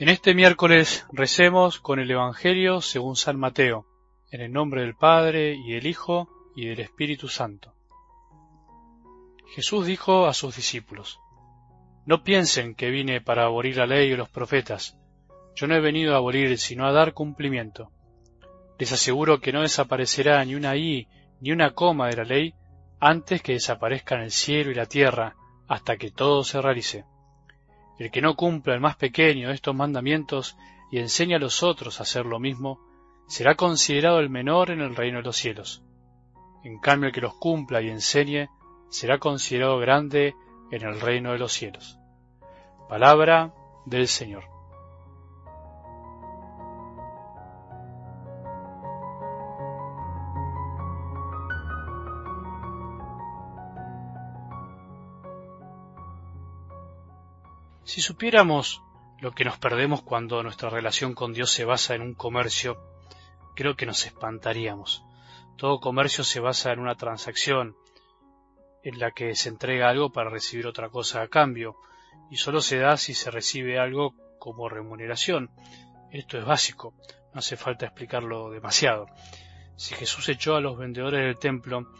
En este miércoles recemos con el Evangelio según San Mateo, en el nombre del Padre y del Hijo y del Espíritu Santo. Jesús dijo a sus discípulos, No piensen que vine para abolir la ley y los profetas. Yo no he venido a abolir, sino a dar cumplimiento. Les aseguro que no desaparecerá ni una i ni una coma de la ley antes que desaparezcan el cielo y la tierra, hasta que todo se realice. El que no cumpla el más pequeño de estos mandamientos y enseña a los otros a hacer lo mismo, será considerado el menor en el reino de los cielos. En cambio, el que los cumpla y enseñe, será considerado grande en el reino de los cielos. Palabra del Señor. Si supiéramos lo que nos perdemos cuando nuestra relación con Dios se basa en un comercio, creo que nos espantaríamos. Todo comercio se basa en una transacción, en la que se entrega algo para recibir otra cosa a cambio, y solo se da si se recibe algo como remuneración. Esto es básico, no hace falta explicarlo demasiado. Si Jesús echó a los vendedores del templo,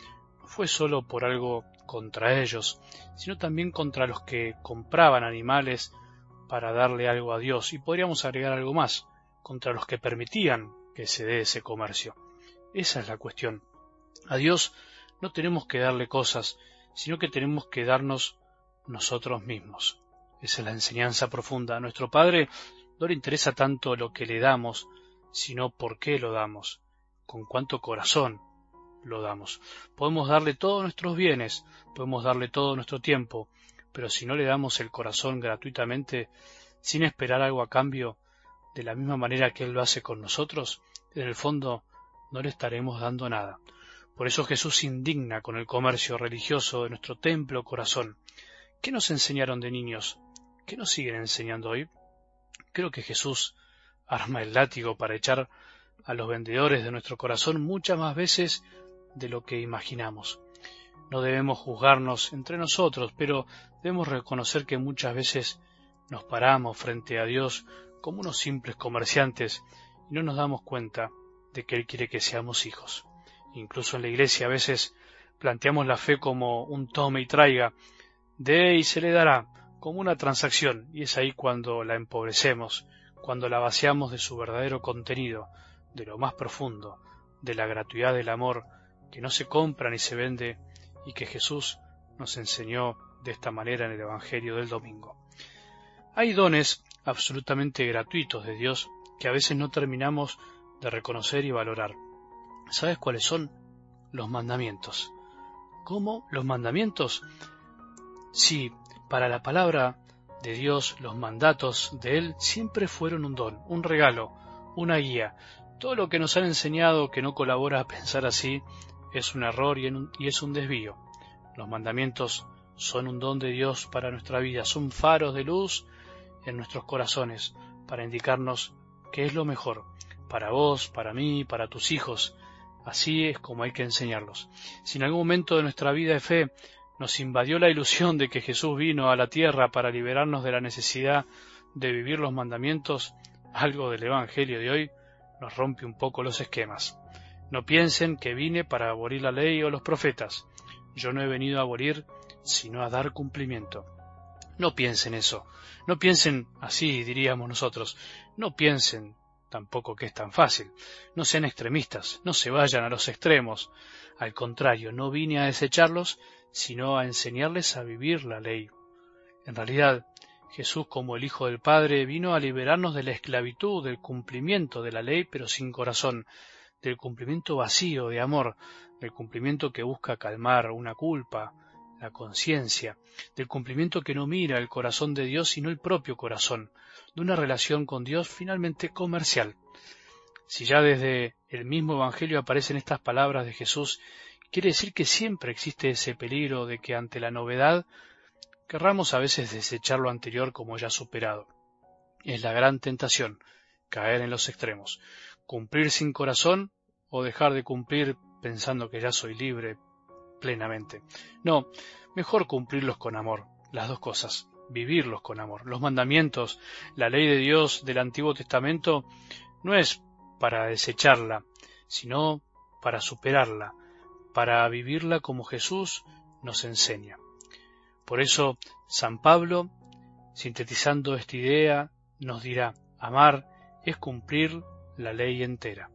fue solo por algo contra ellos, sino también contra los que compraban animales para darle algo a Dios, y podríamos agregar algo más, contra los que permitían que se dé ese comercio. Esa es la cuestión. A Dios no tenemos que darle cosas, sino que tenemos que darnos nosotros mismos. Esa es la enseñanza profunda. A nuestro Padre no le interesa tanto lo que le damos, sino por qué lo damos, con cuánto corazón, lo damos. Podemos darle todos nuestros bienes, podemos darle todo nuestro tiempo, pero si no le damos el corazón gratuitamente, sin esperar algo a cambio, de la misma manera que Él lo hace con nosotros, en el fondo no le estaremos dando nada. Por eso Jesús indigna con el comercio religioso de nuestro templo corazón. ¿Qué nos enseñaron de niños? ¿Qué nos siguen enseñando hoy? Creo que Jesús arma el látigo para echar a los vendedores de nuestro corazón muchas más veces de lo que imaginamos. No debemos juzgarnos entre nosotros, pero debemos reconocer que muchas veces nos paramos frente a Dios como unos simples comerciantes y no nos damos cuenta de que Él quiere que seamos hijos. Incluso en la iglesia a veces planteamos la fe como un tome y traiga, de y se le dará, como una transacción, y es ahí cuando la empobrecemos, cuando la vaciamos de su verdadero contenido, de lo más profundo, de la gratuidad del amor que no se compra ni se vende y que Jesús nos enseñó de esta manera en el Evangelio del domingo. Hay dones absolutamente gratuitos de Dios que a veces no terminamos de reconocer y valorar. ¿Sabes cuáles son? Los mandamientos. ¿Cómo? Los mandamientos. Sí, para la palabra de Dios, los mandatos de Él siempre fueron un don, un regalo, una guía. Todo lo que nos han enseñado que no colabora a pensar así es un error y, es un desvío. Los mandamientos son un don de Dios para nuestra vida, son faros de luz en nuestros corazones para indicarnos qué es lo mejor para vos, para mí, para tus hijos. Así es como hay que enseñarlos. Si en algún momento de nuestra vida de fe nos invadió la ilusión de que Jesús vino a la tierra para liberarnos de la necesidad de vivir los mandamientos, algo del Evangelio de hoy nos rompe un poco los esquemas. No piensen que vine para abolir la ley o los profetas. Yo no he venido a abolir, sino a dar cumplimiento. No piensen eso. No piensen así, diríamos nosotros. No piensen tampoco que es tan fácil. No sean extremistas, no se vayan a los extremos. Al contrario, no vine a desecharlos, sino a enseñarles a vivir la ley. En realidad, Jesús como el Hijo del Padre vino a liberarnos de la esclavitud, del cumplimiento de la ley, pero sin corazón, del cumplimiento vacío de amor, del cumplimiento que busca calmar una culpa, la conciencia, del cumplimiento que no mira el corazón de Dios sino el propio corazón, de una relación con Dios finalmente comercial. Si ya desde el mismo Evangelio aparecen estas palabras de Jesús, quiere decir que siempre existe ese peligro de que ante la novedad querramos a veces desechar lo anterior como ya superado. Es la gran tentación, caer en los extremos cumplir sin corazón o dejar de cumplir pensando que ya soy libre plenamente. No, mejor cumplirlos con amor, las dos cosas. vivirlos con amor. Los mandamientos, la ley de Dios del Antiguo Testamento, no es para desecharla, sino para superarla, para vivirla como Jesús nos enseña. Por eso San Pablo, sintetizando esta idea, nos dirá, amar es cumplir la ley entera.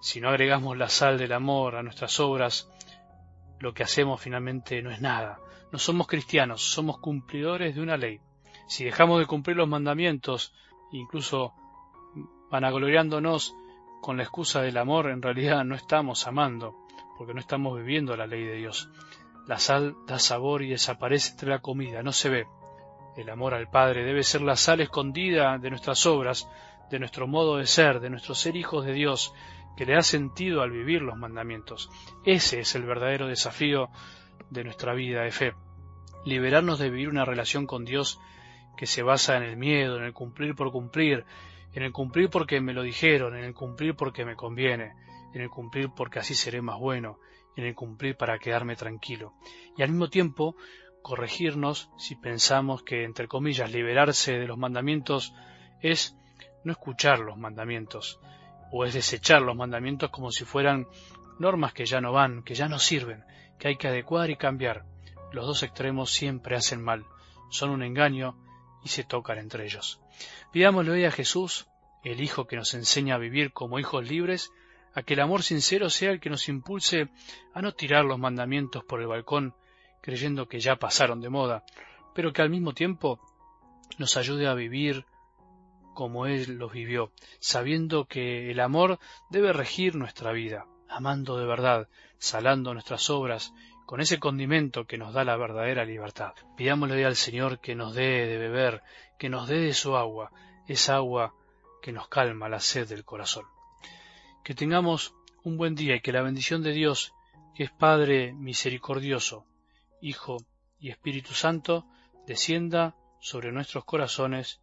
Si no agregamos la sal del amor a nuestras obras, lo que hacemos finalmente no es nada. No somos cristianos, somos cumplidores de una ley. Si dejamos de cumplir los mandamientos, incluso vanagloriándonos con la excusa del amor, en realidad no estamos amando, porque no estamos viviendo la ley de Dios. La sal da sabor y desaparece entre la comida, no se ve. El amor al Padre debe ser la sal escondida de nuestras obras, de nuestro modo de ser, de nuestro ser hijos de Dios, que le da sentido al vivir los mandamientos. Ese es el verdadero desafío de nuestra vida de fe. Liberarnos de vivir una relación con Dios que se basa en el miedo, en el cumplir por cumplir, en el cumplir porque me lo dijeron, en el cumplir porque me conviene, en el cumplir porque así seré más bueno, en el cumplir para quedarme tranquilo. Y al mismo tiempo corregirnos si pensamos que, entre comillas, liberarse de los mandamientos es no escuchar los mandamientos, o es desechar los mandamientos como si fueran normas que ya no van, que ya no sirven, que hay que adecuar y cambiar. Los dos extremos siempre hacen mal, son un engaño y se tocan entre ellos. Pidámosle hoy a Jesús, el Hijo que nos enseña a vivir como hijos libres, a que el amor sincero sea el que nos impulse a no tirar los mandamientos por el balcón, creyendo que ya pasaron de moda, pero que al mismo tiempo nos ayude a vivir como Él los vivió, sabiendo que el amor debe regir nuestra vida, amando de verdad, salando nuestras obras, con ese condimento que nos da la verdadera libertad. Pidámosle al Señor que nos dé de beber, que nos dé de su agua, esa agua que nos calma la sed del corazón. Que tengamos un buen día y que la bendición de Dios, que es Padre misericordioso, Hijo y Espíritu Santo, descienda sobre nuestros corazones